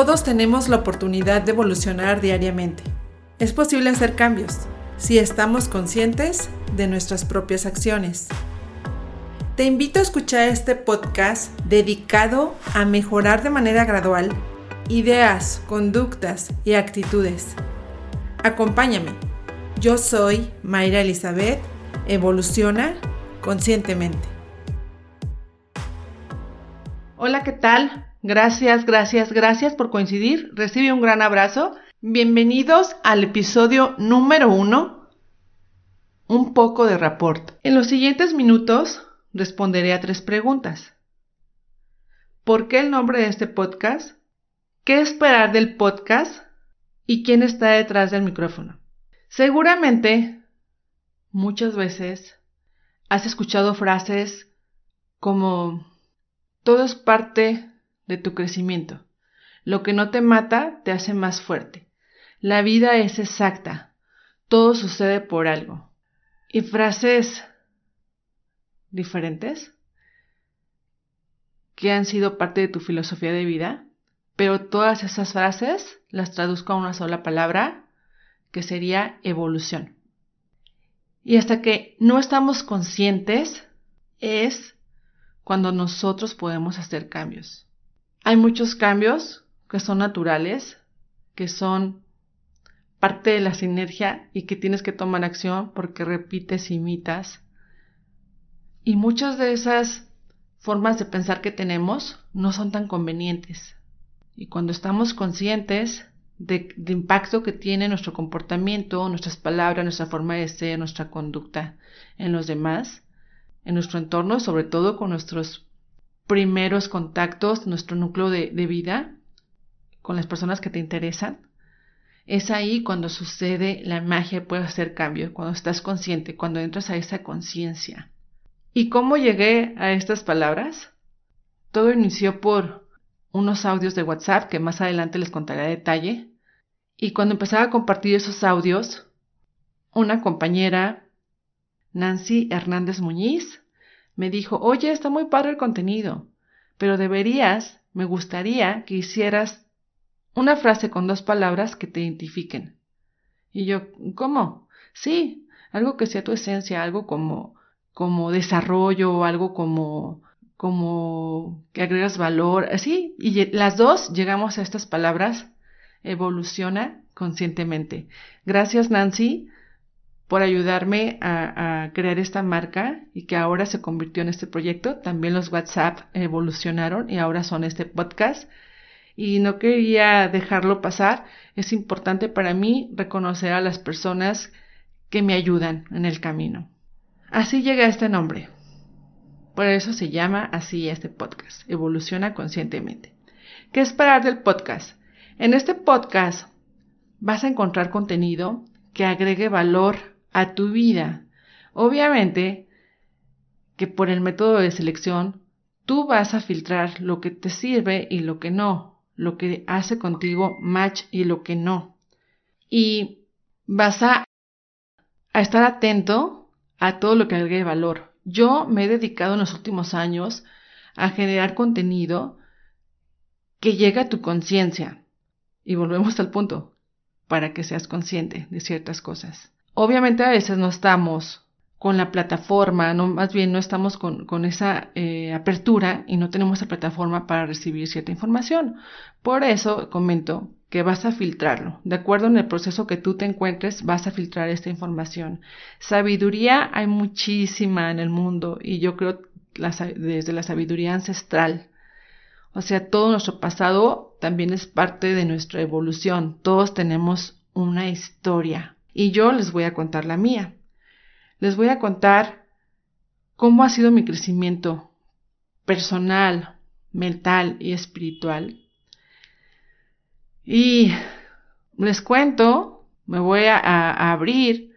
Todos tenemos la oportunidad de evolucionar diariamente. Es posible hacer cambios si estamos conscientes de nuestras propias acciones. Te invito a escuchar este podcast dedicado a mejorar de manera gradual ideas, conductas y actitudes. Acompáñame. Yo soy Mayra Elizabeth. Evoluciona conscientemente. Hola, ¿qué tal? Gracias, gracias, gracias por coincidir. Recibe un gran abrazo. Bienvenidos al episodio número uno, un poco de rapport. En los siguientes minutos responderé a tres preguntas. ¿Por qué el nombre de este podcast? ¿Qué esperar del podcast? ¿Y quién está detrás del micrófono? Seguramente, muchas veces, has escuchado frases como todo es parte de tu crecimiento. Lo que no te mata te hace más fuerte. La vida es exacta. Todo sucede por algo. Y frases diferentes que han sido parte de tu filosofía de vida, pero todas esas frases las traduzco a una sola palabra que sería evolución. Y hasta que no estamos conscientes es cuando nosotros podemos hacer cambios. Hay muchos cambios que son naturales, que son parte de la sinergia y que tienes que tomar acción porque repites, imitas. Y muchas de esas formas de pensar que tenemos no son tan convenientes. Y cuando estamos conscientes del de impacto que tiene nuestro comportamiento, nuestras palabras, nuestra forma de ser, nuestra conducta en los demás, en nuestro entorno, sobre todo con nuestros primeros contactos, nuestro núcleo de, vida con las personas que te interesan, es ahí cuando sucede la magia, puede hacer cambio, cuando estás consciente, cuando entras a esa conciencia. ¿Y cómo llegué a estas palabras? Todo inició por unos audios de WhatsApp que más adelante les contaré a detalle. Y cuando empezaba a compartir esos audios, una compañera, Nancy Hernández Muñiz, me dijo, oye, está muy padre el contenido, pero deberías, me gustaría que hicieras una frase con dos palabras que te identifiquen. Y yo, ¿cómo? Sí, algo que sea tu esencia, algo como, como desarrollo, algo como, como que agregas valor, así. Y las dos llegamos a estas palabras, evoluciona conscientemente. Gracias, Nancy por ayudarme a, crear esta marca y que ahora se convirtió en este proyecto. También los WhatsApp evolucionaron y ahora son este podcast. Y no quería dejarlo pasar. Es importante para mí reconocer a las personas que me ayudan en el camino. Así llega este nombre. Por eso se llama así este podcast, Evoluciona Conscientemente. ¿Qué esperar del podcast? En este podcast vas a encontrar contenido que agregue valor a tu vida. Obviamente que por el método de selección tú vas a filtrar lo que te sirve y lo que no, lo que hace contigo match y lo que no. Y vas a, a estar atento a todo lo que agregue valor. Yo me he dedicado en los últimos años a generar contenido que llegue a tu conciencia. Y volvemos al punto, para que seas consciente de ciertas cosas. Obviamente a veces no estamos con la plataforma, no, más bien no estamos con, esa eh, apertura y no tenemos la plataforma para recibir cierta información. Por eso comento que vas a filtrarlo. De acuerdo en el proceso que tú te encuentres, vas a filtrar esta información. Sabiduría hay muchísima en el mundo y yo creo desde la sabiduría ancestral. O sea, todo nuestro pasado también es parte de nuestra evolución. Todos tenemos una historia, y yo les voy a contar la mía. Les voy a contar cómo ha sido mi crecimiento personal, mental y espiritual. Y les cuento, me voy a, abrir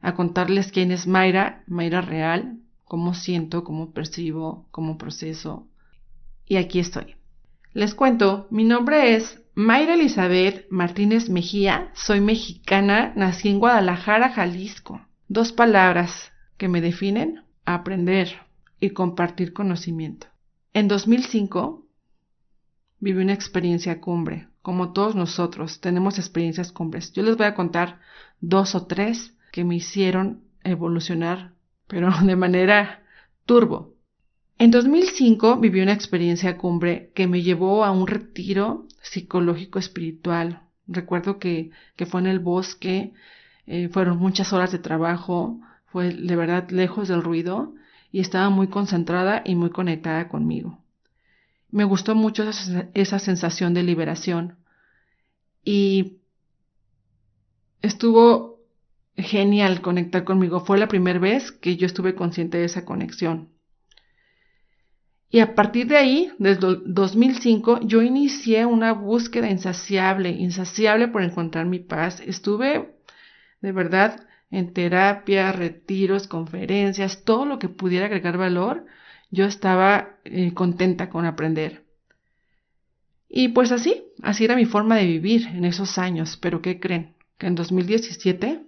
a contarles quién es Mayra, Mayra real, cómo siento, cómo percibo, cómo proceso. Y aquí estoy. Les cuento, mi nombre es Mayra Elizabeth Martínez Mejía, soy mexicana, nací en Guadalajara, Jalisco. Dos palabras que me definen, aprender y compartir conocimiento. En 2005 viví una experiencia cumbre. Como todos nosotros, tenemos experiencias cumbres. Yo les voy a contar dos o tres que me hicieron evolucionar, pero de manera turbo. En 2005 viví una experiencia cumbre que me llevó a un retiro psicológico espiritual. Recuerdo que, fue en el bosque, eh, fueron muchas horas de trabajo, fue de verdad lejos del ruido y estaba muy concentrada y muy conectada conmigo. Me gustó mucho esa, esa sensación de liberación y estuvo genial conectar conmigo. Fue la primera vez que yo estuve consciente de esa conexión. Y a partir de ahí, desde 2005, yo inicié una búsqueda insaciable, insaciable por encontrar mi paz. Estuve, de verdad, en terapia, retiros, conferencias, todo lo que pudiera agregar valor, yo estaba eh, contenta con aprender. Y pues así, así era mi forma de vivir en esos años. Pero ¿qué creen? Que en 2017,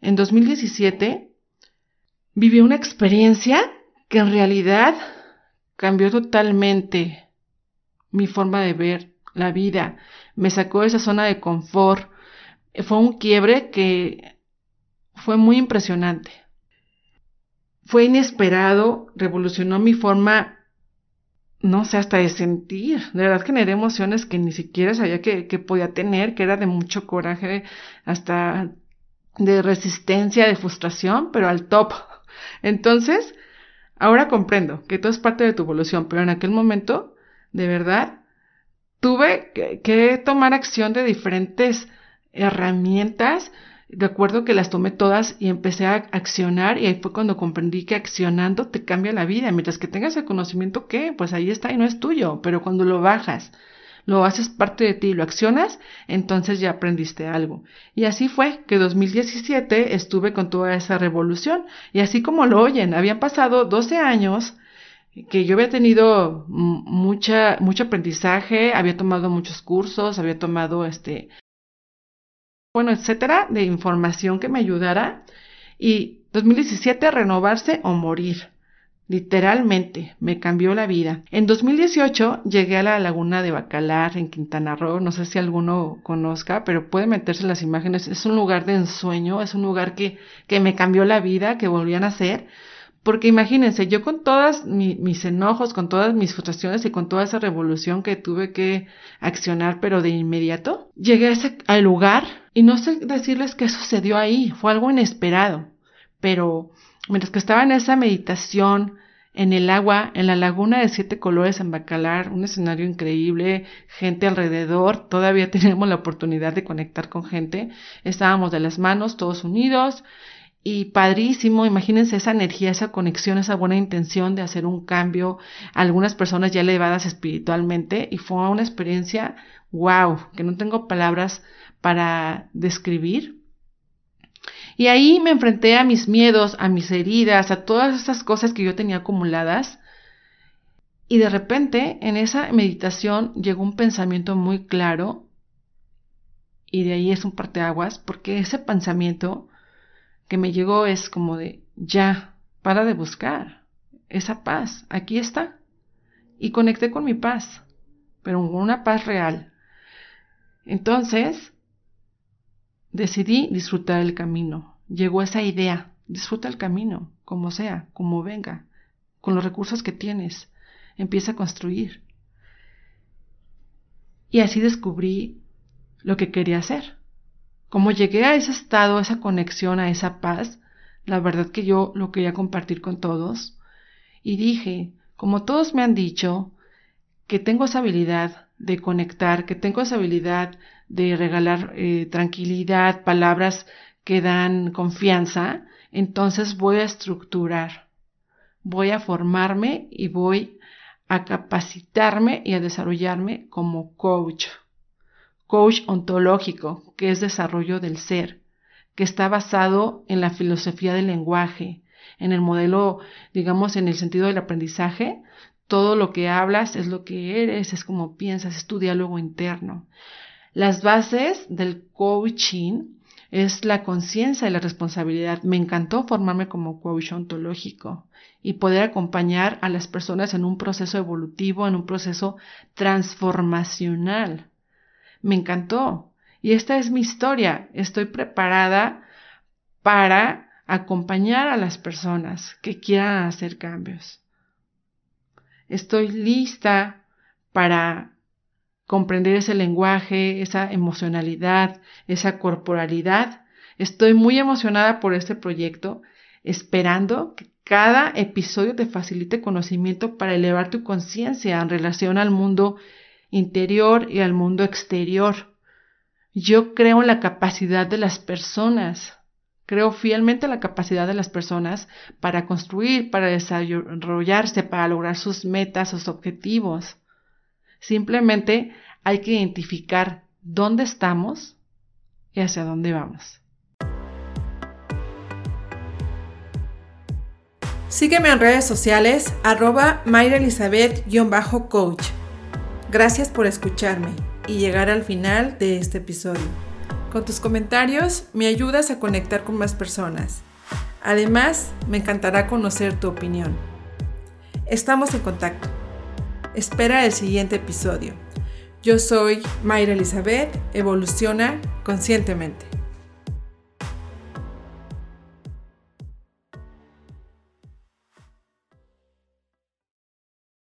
en 2017, viví una experiencia que en realidad cambió totalmente mi forma de ver la vida, me sacó de esa zona de confort. Fue un quiebre que fue muy impresionante. Fue inesperado, revolucionó mi forma, no sé, hasta de sentir. De verdad generé emociones que ni siquiera sabía que, que podía tener, que era de mucho coraje, hasta de resistencia, de frustración, pero al top. Entonces, Ahora comprendo que todo es parte de tu evolución, pero en aquel momento, de verdad, tuve que, tomar acción de diferentes herramientas. Recuerdo que las tomé todas y empecé a accionar y ahí fue cuando comprendí que accionando te cambia la vida. Mientras que tengas el conocimiento que, pues ahí está y no es tuyo, pero cuando lo bajas lo haces parte de ti, lo accionas, entonces ya aprendiste algo. Y así fue que 2017 estuve con toda esa revolución. Y así como lo oyen, habían pasado 12 años que yo había tenido mucha, mucho aprendizaje, había tomado muchos cursos, había tomado este, bueno, etcétera, de información que me ayudara. Y 2017, renovarse o morir. Literalmente, me cambió la vida. En 2018 llegué a la laguna de Bacalar en Quintana Roo. No sé si alguno conozca, pero puede meterse en las imágenes. Es un lugar de ensueño, es un lugar que, que me cambió la vida, que volví a nacer. Porque imagínense, yo con todas mis enojos, con todas mis frustraciones y con toda esa revolución que tuve que accionar, pero de inmediato, llegué a ese al lugar y no sé decirles qué sucedió ahí. Fue algo inesperado. Pero mientras que estaba en esa meditación, en el agua, en la laguna de siete colores en Bacalar, un escenario increíble, gente alrededor, todavía tenemos la oportunidad de conectar con gente, estábamos de las manos, todos unidos, y padrísimo, imagínense esa energía, esa conexión, esa buena intención de hacer un cambio, algunas personas ya elevadas espiritualmente, y fue una experiencia, wow, que no tengo palabras para describir, y ahí me enfrenté a mis miedos, a mis heridas, a todas esas cosas que yo tenía acumuladas. Y de repente, en esa meditación llegó un pensamiento muy claro. Y de ahí es un parteaguas, porque ese pensamiento que me llegó es como de, ya, para de buscar esa paz, aquí está. Y conecté con mi paz, pero con una paz real. Entonces, decidí disfrutar el camino llegó esa idea. Disfruta el camino, como sea, como venga, con los recursos que tienes. Empieza a construir. Y así descubrí lo que quería hacer. Como llegué a ese estado, a esa conexión, a esa paz, la verdad que yo lo quería compartir con todos. Y dije, como todos me han dicho, que tengo esa habilidad de conectar, que tengo esa habilidad de regalar eh, tranquilidad, palabras que dan confianza, entonces voy a estructurar, voy a formarme y voy a capacitarme y a desarrollarme como coach. Coach ontológico, que es desarrollo del ser, que está basado en la filosofía del lenguaje, en el modelo, digamos, en el sentido del aprendizaje. Todo lo que hablas es lo que eres, es como piensas, es tu diálogo interno. Las bases del coaching es la conciencia y la responsabilidad. Me encantó formarme como coach ontológico y poder acompañar a las personas en un proceso evolutivo, en un proceso transformacional. Me encantó. Y esta es mi historia. Estoy preparada para acompañar a las personas que quieran hacer cambios. Estoy lista para comprender ese lenguaje, esa emocionalidad, esa corporalidad. Estoy muy emocionada por este proyecto, esperando que cada episodio te facilite conocimiento para elevar tu conciencia en relación al mundo interior y al mundo exterior. Yo creo en la capacidad de las personas. Creo fielmente en la capacidad de las personas para construir, para desarrollarse, para lograr sus metas, sus objetivos. Simplemente hay que identificar dónde estamos y hacia dónde vamos. Sígueme en redes sociales arroba mayraelizabeth-coach. Gracias por escucharme y llegar al final de este episodio. Con tus comentarios me ayudas a conectar con más personas. Además, me encantará conocer tu opinión. Estamos en contacto. Espera el siguiente episodio. Yo soy Mayra Elizabeth, evoluciona conscientemente.